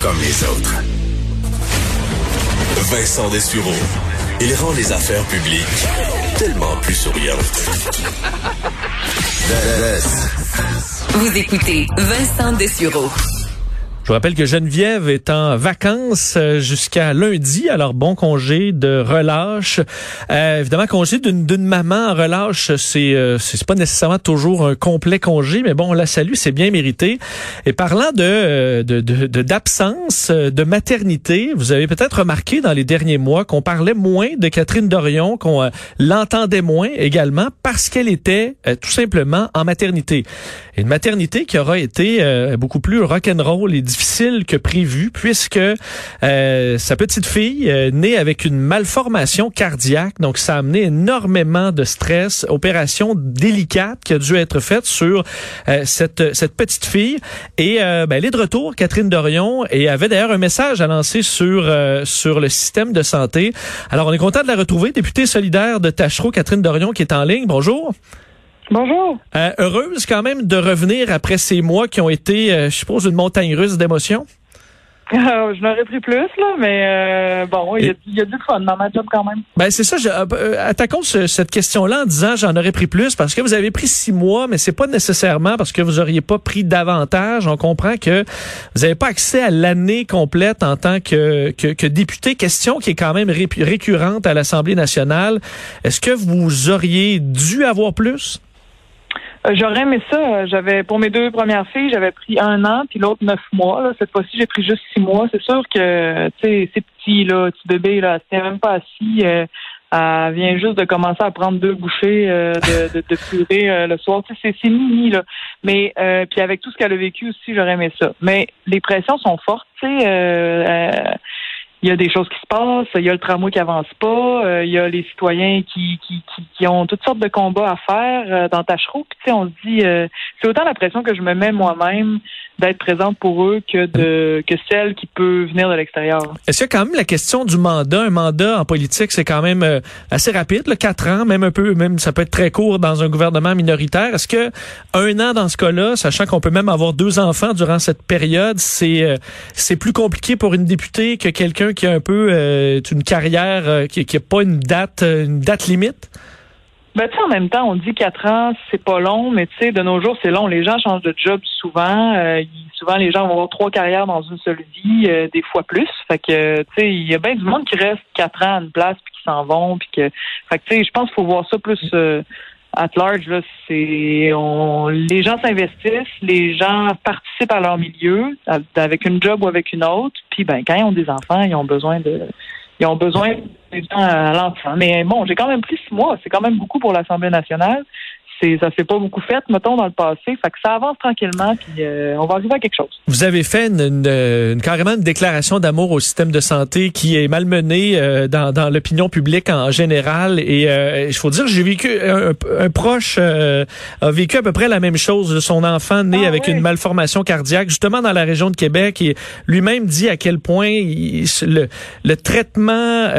comme les autres. Vincent Dessureau. Il rend les affaires publiques tellement plus souriantes. Vous écoutez Vincent Dessureau. Je vous rappelle que Geneviève est en vacances euh, jusqu'à lundi, alors bon congé de relâche. Euh, évidemment, congé d'une maman en relâche, c'est euh, c'est pas nécessairement toujours un complet congé, mais bon, on la salue, c'est bien mérité. Et parlant de d'absence, de, de, de, maternité, vous avez peut-être remarqué dans les derniers mois qu'on parlait moins de Catherine Dorion, qu'on l'entendait moins également parce qu'elle était tout simplement en maternité. Une maternité qui aura été beaucoup plus rock'n'roll et difficile que prévu puisque euh, sa petite fille euh, née avec une malformation cardiaque, donc ça a amené énormément de stress, opération délicate qui a dû être faite sur euh, cette cette petite fille et ben, elle est de retour, Catherine Dorion, et avait d'ailleurs un message à lancer sur sur le système de santé. Alors on est content de la retrouver, députée solidaire de Tachereau, Catherine Dorion qui est en ligne. Bonjour. Bonjour. Euh, heureuse quand même de revenir après ces mois qui ont été, euh, je suppose, une montagne russe d'émotions? Euh, je n'aurais pris plus, là, mais euh, bon, il y, a, du fun dans ma job quand même. Ben c'est ça. Je, attaquons cette question-là en disant j'en aurais pris plus parce que vous avez pris six mois, mais c'est pas nécessairement parce que vous auriez pas pris davantage. On comprend que vous n'avez pas accès à l'année complète en tant que, que, que, député. Question qui est quand même récurrente à l'Assemblée nationale. Est-ce que vous auriez dû avoir plus? Euh, j'aurais aimé ça. J'avais pour mes deux premières filles, j'avais pris un an, puis l'autre neuf mois. Là. Cette fois-ci, j'ai pris juste six mois. C'est sûr que tu sais, c'est petit, là, petit bébé, là, c'était même pas assis. Euh, elle vient juste de commencer à prendre deux bouchées euh, de, de, de, purée le soir. Tu sais, c'est mini, là. Mais puis avec tout ce qu'elle a vécu aussi, j'aurais aimé ça. Mais les pressions sont fortes, tu sais il y a des choses qui se passent, il y a le tramway qui avance pas, euh, il y a les citoyens qui, qui, qui, ont toutes sortes de combats à faire euh, dans Tachereau. Puis, tu sais, on se dit, euh, c'est autant la pression que je me mets moi-même d'être présente pour eux que de que celle qui peut venir de l'extérieur. Est-ce qu'il y a quand même la question du mandat? Un mandat en politique, c'est quand même assez rapide, le quatre ans, même un peu, même ça peut être très court dans un gouvernement minoritaire. Est-ce que un an dans ce cas-là, sachant qu'on peut même avoir deux enfants durant cette période, c'est c'est plus compliqué pour une députée que quelqu'un qui a un peu euh, une carrière euh, qui n'a pas une date, euh, une date limite? Ben, tu sais, en même temps, on dit quatre ans, c'est pas long, mais tu sais, de nos jours, c'est long. Les gens changent de job souvent. souvent, les gens vont avoir trois carrières dans une seule vie, des fois plus. Fait que, tu sais, il y a bien du monde qui reste quatre ans à une place puis qui s'en vont. Puis que, fait que, tu sais, je pense qu'il faut voir ça plus at large, là, c'est on, les gens s'investissent, les gens participent à leur milieu, avec une job ou avec une autre. Puis ben, quand ils ont des enfants, ils ont besoin de ils ont besoin des gens à l'enfant. Mais bon, j'ai quand même pris six mois, c'est quand même beaucoup pour l'Assemblée nationale c'est ça s'est pas beaucoup fait, mettons, dans le passé. Fait que ça avance tranquillement, puis euh, on va arriver à quelque chose. Vous avez fait une, une, carrément une déclaration d'amour au système de santé qui est malmenée euh, dans, dans l'opinion publique en général. Et euh, il faut dire, j'ai vécu un, proche a vécu à peu près la même chose. de Son enfant né ah avec une malformation cardiaque, justement dans la région de Québec, et lui-même dit à quel point le, le traitement,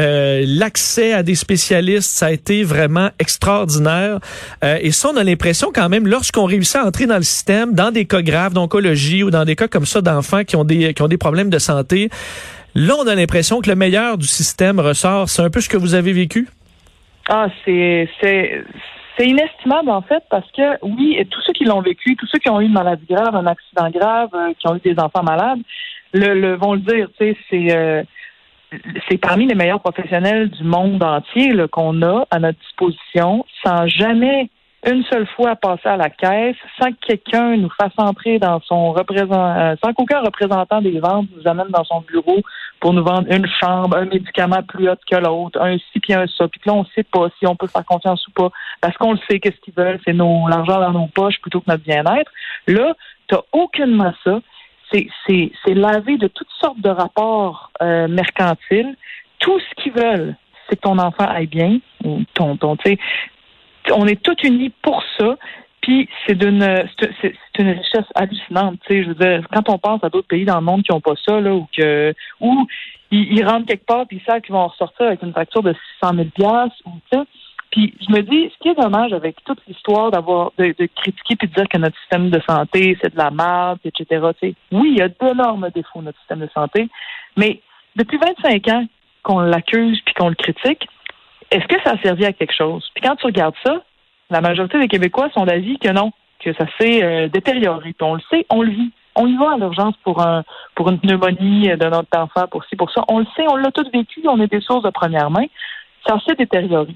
l'accès à des spécialistes, ça a été vraiment extraordinaire. et ça, on a l'impression quand même, lorsqu'on réussit à entrer dans le système, dans des cas graves d'oncologie ou dans des cas comme ça d'enfants qui ont des problèmes de santé, là, on a l'impression que le meilleur du système ressort. C'est un peu ce que vous avez vécu? Ah, c'est inestimable en fait parce que oui, tous ceux qui l'ont vécu, tous ceux qui ont eu une maladie grave, un accident grave, euh, qui ont eu des enfants malades, le, vont le dire. Euh, c'est parmi les meilleurs professionnels du monde entier qu'on a à notre disposition, sans jamais une seule fois passer à la caisse sans que quelqu'un nous fasse entrer dans son représentant, euh, sans qu'aucun représentant des ventes nous amène dans son bureau pour nous vendre une chambre, un médicament plus haut que l'autre, un ci puis un ça. Puis là, on sait pas si on peut faire confiance ou pas parce qu'on le sait qu'est-ce qu'ils veulent, c'est nos l'argent dans nos poches plutôt que notre bien-être. Là, t'as aucunement ça. C'est, lavé de toutes sortes de rapports euh, mercantiles. Tout ce qu'ils veulent, c'est que ton enfant aille bien, ton, ton, tu sais, on est tous unis pour ça. Puis c'est d'une c'est une richesse hallucinante. Tu sais, je veux dire, quand on pense à d'autres pays dans le monde qui n'ont pas ça, là, ou que ou ils, rentrent quelque part puis ils savent qu'ils vont ressortir avec une facture de 600 000 ou tu sais, Puis je me dis, ce qui est dommage avec toute l'histoire d'avoir de, critiquer puis de dire que notre système de santé, c'est de la merde, etc. oui, il y a d'énormes défauts notre système de santé, mais depuis 25 ans qu'on l'accuse puis qu'on le critique, est-ce que ça a servi à quelque chose? Puis quand tu regardes ça, la majorité des Québécois sont d'avis que non, que ça s'est euh, détérioré. Puis on le sait, on le vit. On y va à l'urgence pour un pour une pneumonie de notre enfant, pour ci, pour ça. On le sait, on l'a tous vécu, on est des sources de première main. Ça s'est détérioré.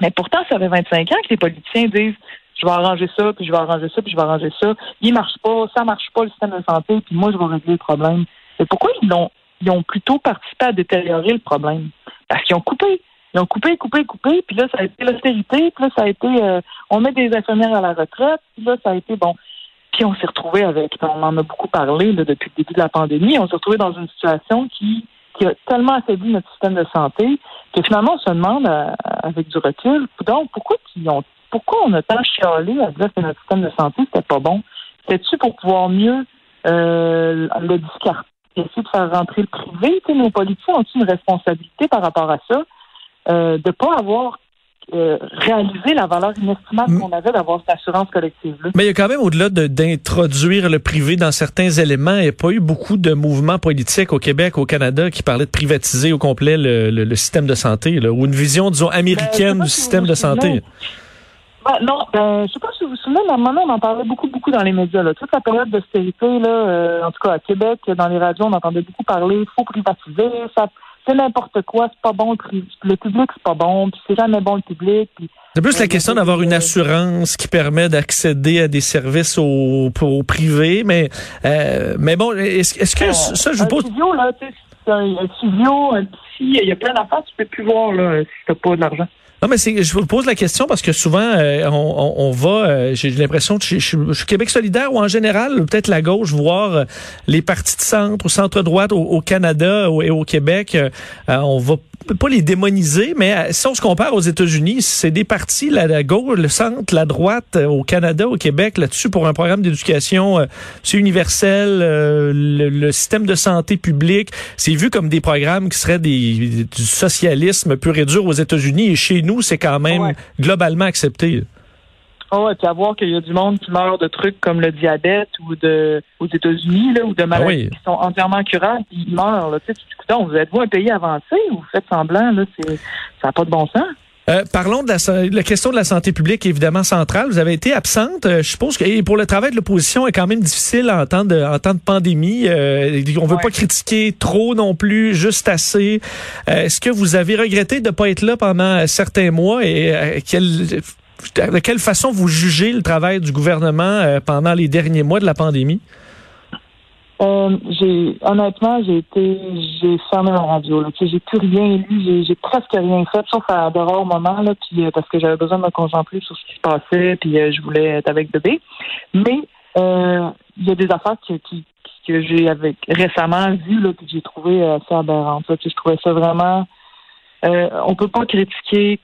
Mais pourtant, ça fait 25 ans que les politiciens disent je vais arranger ça, puis je vais arranger ça, puis je vais arranger ça. Il marche pas, ça marche pas le système de santé, puis moi, je vais régler le problème. Mais pourquoi ils ont, ils ont plutôt participé à détériorer le problème? Parce qu'ils ont coupé. Ils ont coupé, coupé, coupé, puis là, ça a été l'austérité, puis là, ça a été euh, on met des infirmières à la retraite, puis là, ça a été bon. Puis on s'est retrouvé avec, on en a beaucoup parlé là, depuis le début de la pandémie, on s'est retrouvé dans une situation qui, qui a tellement affaibli notre système de santé que finalement on se demande euh, avec du recul, donc pourquoi ils ont pourquoi on a tant chialé à dire que notre système de santé c'était pas bon? C'était-tu pour pouvoir mieux euh, le discarter, essayer de faire rentrer le privé? Tu nos politiciens ont une responsabilité par rapport à ça? Euh, de pas avoir euh, réalisé la valeur inestimable qu'on avait d'avoir cette assurance collective-là. Mais il y a quand même, au-delà d'introduire le privé dans certains éléments, il n'y a pas eu beaucoup de mouvements politiques au Québec, au Canada, qui parlaient de privatiser au complet le, le, système de santé, là, ou une vision, disons, américaine ben, du système de santé. Ben, non, ben, je sais pas si vous vous souvenez, mais à un moment, on en parlait beaucoup, beaucoup dans les médias. Là. Toute la période d'austérité, là, euh, en tout cas à Québec, dans les radios, on entendait beaucoup parler, il faut privatiser, ça c'est n'importe quoi, c'est pas bon le, public, c'est pas bon, puis c'est jamais bon le public. C'est plus la question d'avoir une assurance qui permet d'accéder à des services au, au privé, mais euh, mais bon, est-ce est que ça, je vous pose... Un studio, là, un, studio, un petit, il y a plein d'affaires, tu peux plus voir là, si t'as pas de l'argent. Non, mais je vous pose la question parce que souvent, euh, on, on, va, euh, j'ai l'impression que je, suis Québec solidaire ou en général, peut-être la gauche, voir euh, les partis de centre ou centre-droite au, Canada et au Québec, on va pas les démoniser, mais euh, si on se compare aux États-Unis, c'est des partis, la, gauche, le centre, la droite, euh, au Canada, au Québec, là-dessus, pour un programme d'éducation, euh, c'est universel, le, système de santé publique, c'est vu comme des programmes qui seraient des, du socialisme pur et dur aux États-Unis, et chez nous, c'est quand même globalement accepté. Oh, et puis à voir qu'il y a du monde qui meurt de trucs comme le diabète ou de aux États-Unis là, ou de maladies ah qui sont entièrement curables, puis ils meurent. Là. Tu sais, vous êtes-vous un pays avancé ou vous faites semblant là, c'est ça n'a pas de bon sens. Euh, parlons de la, la, question de la santé publique, évidemment centrale. Vous avez été absente. Euh, je suppose que pour le travail de l'opposition est quand même difficile en temps de, en temps de pandémie. Euh, on veut pas critiquer trop non plus, juste assez. Euh, est-ce que vous avez regretté de ne pas être là pendant certains mois et quel de quelle façon vous jugez le travail du gouvernement euh, pendant les derniers mois de la pandémie? Euh, honnêtement, j'ai été, j'ai fermé la radio. j'ai plus rien lu, j'ai, presque rien fait, sauf à de rares moments là, puis euh, parce que j'avais besoin de me concentrer sur ce qui se passait, puis je voulais être avec bébé. Mais il y a des affaires que j'ai avec récemment vues que j'ai trouvé assez aberrantes. je trouvais ça vraiment. on peut pas critiquer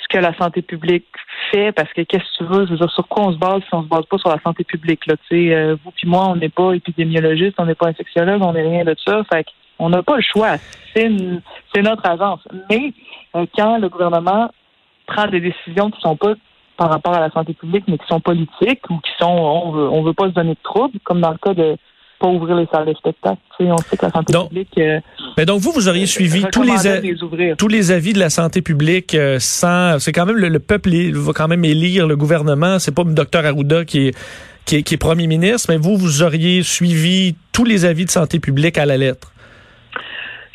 ce que la santé publique fait parce que qu'est-ce que tu veux, je veux dire, sur quoi on se base si on se base pas sur la santé publique, là, tu sais, euh, vous puis moi, on n'est pas épidémiologiste, on n'est pas infectiologue, on n'est rien de ça, fait on n'a pas le choix, c'est notre agence. Mais euh, quand le gouvernement prend des décisions qui sont pas par rapport à la santé publique, mais qui sont politiques ou qui sont, on veut, on veut pas se donner de troubles, comme dans le cas de pas ouvrir les salles de spectacle. Tu sais, on sait que la santé publique. Euh, mais donc vous, vous auriez suivi tous les, tous les avis de la santé publique euh, sans. C'est quand même le, peuple va quand même élire le gouvernement. C'est pas le docteur Arruda qui est, qui est qui est premier ministre, mais vous, vous auriez suivi tous les avis de santé publique à la lettre.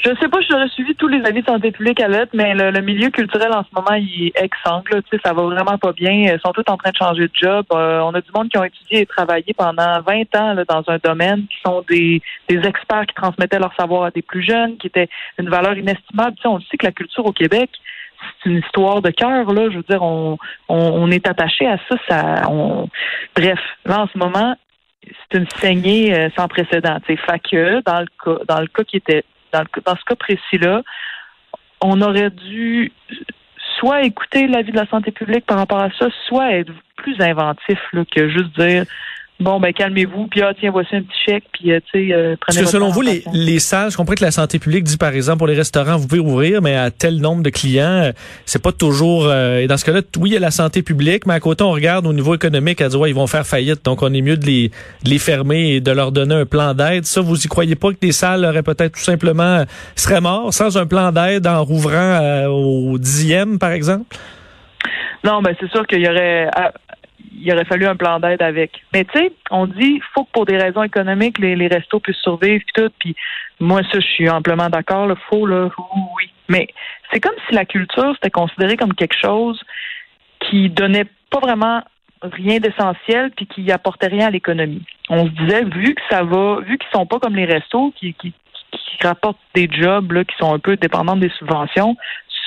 Je sais pas j'aurais suivi tous les avis de santé publique à l'être, mais le, milieu culturel en ce moment, il est exsangle. Tu sais, ça va vraiment pas bien. Ils sont tous en train de changer de job. Euh, on a du monde qui ont étudié et travaillé pendant 20 ans là, dans un domaine, qui sont des, des experts qui transmettaient leur savoir à des plus jeunes, qui étaient une valeur inestimable. Tu sais, on sait que la culture au Québec, c'est une histoire de cœur. Là, je veux dire, on, on, est attaché à ça. ça on... Bref, là en ce moment, c'est une saignée euh, sans précédent. Fait que dans le cas, dans le cas qui était dans, ce cas précis-là, on aurait dû soit écouter l'avis de la santé publique par rapport à ça, soit être plus inventif que juste dire bon, ben calmez-vous, puis ah, tiens, voici un petit chèque, puis euh, tu sais, euh, Parce que selon vous, les, les salles, je comprends que la santé publique dit, par exemple, pour les restaurants, vous pouvez ouvrir, mais à tel nombre de clients, euh, c'est pas toujours... et dans ce cas-là, oui, il y a la santé publique, mais à côté, on regarde au niveau économique, à dire, ouais, ils vont faire faillite, donc on est mieux de les, de les fermer et de leur donner un plan d'aide. Ça, vous y croyez pas que des salles auraient peut-être tout simplement... seraient morts sans un plan d'aide en rouvrant au dixième, par exemple? Non, ben c'est sûr qu'il y aurait il aurait fallu un plan d'aide avec. Mais tu sais, on dit faut que pour des raisons économiques, les, restos puissent survivre puis tout. Puis moi, ça, je suis amplement d'accord. Le faut là, oui. Mais c'est comme si la culture c'était considéré comme quelque chose qui donnait pas vraiment rien d'essentiel puis qui apportait rien à l'économie. On se disait vu que ça va, vu qu'ils sont pas comme les restos qui rapportent des jobs là, qui sont un peu dépendants des subventions,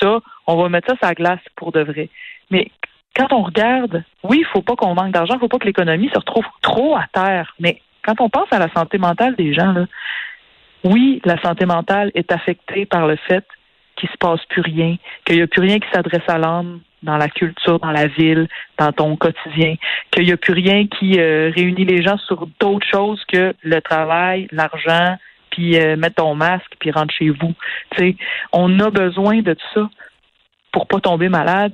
ça, on va mettre ça sur la glace pour de vrai. Mais quand on regarde, oui, il faut pas qu'on manque d'argent, il faut pas que l'économie se retrouve trop à terre. Mais quand on pense à la santé mentale des gens, là, oui, la santé mentale est affectée par le fait qu'il se passe plus rien, qu'il n'y a plus rien qui s'adresse à l'homme dans la culture, dans la ville, dans ton quotidien, qu'il n'y a plus rien qui euh, réunit les gens sur d'autres choses que le travail, l'argent, puis euh, mettre ton masque, puis rentre chez vous. sais, on a besoin de tout ça pour pas tomber malade,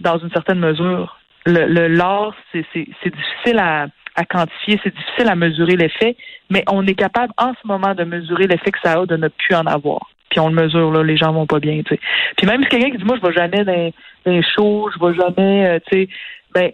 dans une certaine mesure. Le, l'art, c'est, difficile à, à quantifier, c'est difficile à mesurer l'effet, mais on est capable en ce moment de mesurer l'effet que ça a de ne plus en avoir. Puis on le mesure, là, les gens vont pas bien, tu sais. Puis même si quelqu'un qui dit, moi, je vais jamais dans, dans les je vais jamais, euh, tu sais, ben,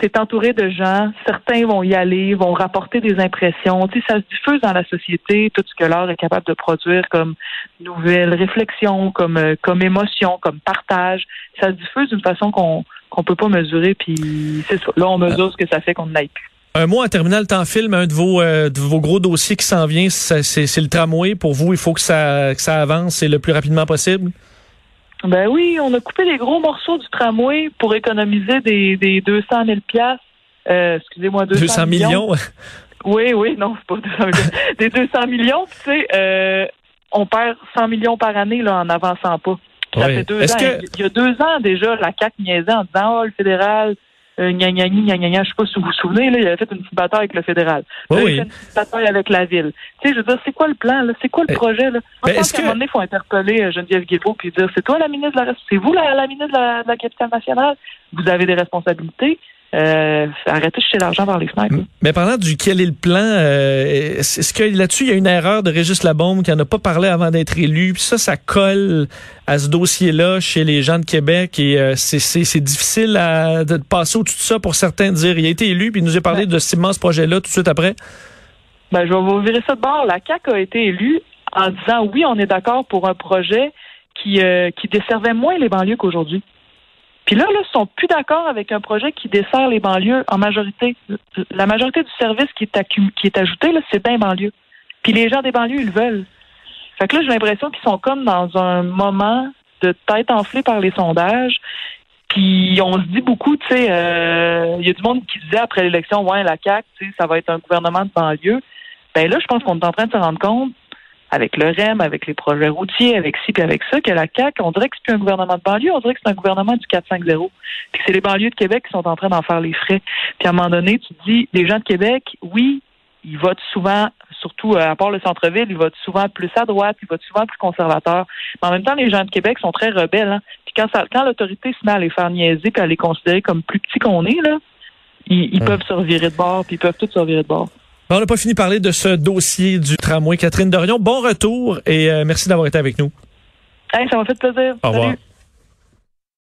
t'es entouré de gens, certains vont y aller, vont rapporter des impressions. Tu sais, ça se diffuse dans la société, tout ce que l'art est capable de produire comme nouvelles réflexions, comme euh, comme émotion, comme partage. Ça se diffuse d'une façon qu'on qu'on peut pas mesurer. Puis c'est ça. Là, on mesure ce que ça fait qu'on n'aille plus. Un mot en terminal, temps film, un de vos, euh, de vos gros dossiers qui s'en vient, c'est le tramway. Pour vous, il faut que ça, que ça avance le plus rapidement possible? Ben oui, on a coupé les gros morceaux du tramway pour économiser des, des 200 000 piastres. Euh, excusez-moi, 200, 200 millions. oui, oui, non, c'est pas 200 millions. des 200 millions, tu sais, euh, on perd 100 millions par année là, en avançant pas. Ça fait deux ans. Il y a deux ans déjà, la CAC niaisait en disant, oh, le fédéral, euh, gna, gna, gna, gna, gna, je sais pas si vous vous souvenez, là, il avait fait une petite bataille avec le fédéral. Oui, il a fait une petite bataille avec la ville. Tu sais, je veux dire, c'est quoi le plan, là? C'est quoi le eh, projet, là? En tant qu'à un moment donné, il faut interpeller euh, Geneviève Guilbeault puis dire, c'est toi la ministre de la, c'est vous la, la ministre de la, de la capitale nationale? Vous avez des responsabilités. Euh, arrêtez de jeter l'argent vers les fenêtres. Mais parlant du quel est le plan, euh, est-ce que là-dessus, il y a une erreur de Régis Labombe qui n'en a pas parlé avant d'être élu? Puis ça, ça colle à ce dossier-là chez les gens de Québec et euh, c'est difficile à, de passer au-dessus de ça pour certains de dire il a été élu puis il nous a parlé de cet immense projet-là tout de suite après. Ben, je vais vous virer ça de bord. La CAQ a été élue en disant oui, on est d'accord pour un projet qui, euh, qui desservait moins les banlieues qu'aujourd'hui. Puis là, là, ils sont plus d'accord avec un projet qui dessert les banlieues en majorité. La majorité du service qui est, qui est ajouté, là, c'est bien banlieue. Puis les gens des banlieues, ils le veulent. Fait que là, j'ai l'impression qu'ils sont comme dans un moment de tête enflée par les sondages. Puis on se dit beaucoup, tu sais, euh, il y a du monde qui disait après l'élection, ouais, la CAQ, tu sais, ça va être un gouvernement de banlieue. Ben là, je pense qu'on est en train de se rendre compte avec le REM, avec les projets routiers, avec ci puis avec ça, que la CAQ, on dirait que c'est plus un gouvernement de banlieue, on dirait que c'est un gouvernement du 4-5-0. Puis c'est les banlieues de Québec qui sont en train d'en faire les frais. Puis à un moment donné, tu te dis, les gens de Québec, oui, ils votent souvent, surtout euh, à part le centre-ville, ils votent souvent plus à droite, ils votent souvent plus conservateurs. Mais en même temps, les gens de Québec sont très rebelles. Hein? Puis quand, ça, quand l'autorité se met à les faire niaiser puis à les considérer comme plus petits qu'on est, là, ils, peuvent se revirer de bord, puis ils peuvent tous se revirer de bord on n'a pas fini de parler de ce dossier du tramway. Catherine Dorion, bon retour et euh, merci d'avoir été avec nous. ça m'a fait plaisir. Au revoir.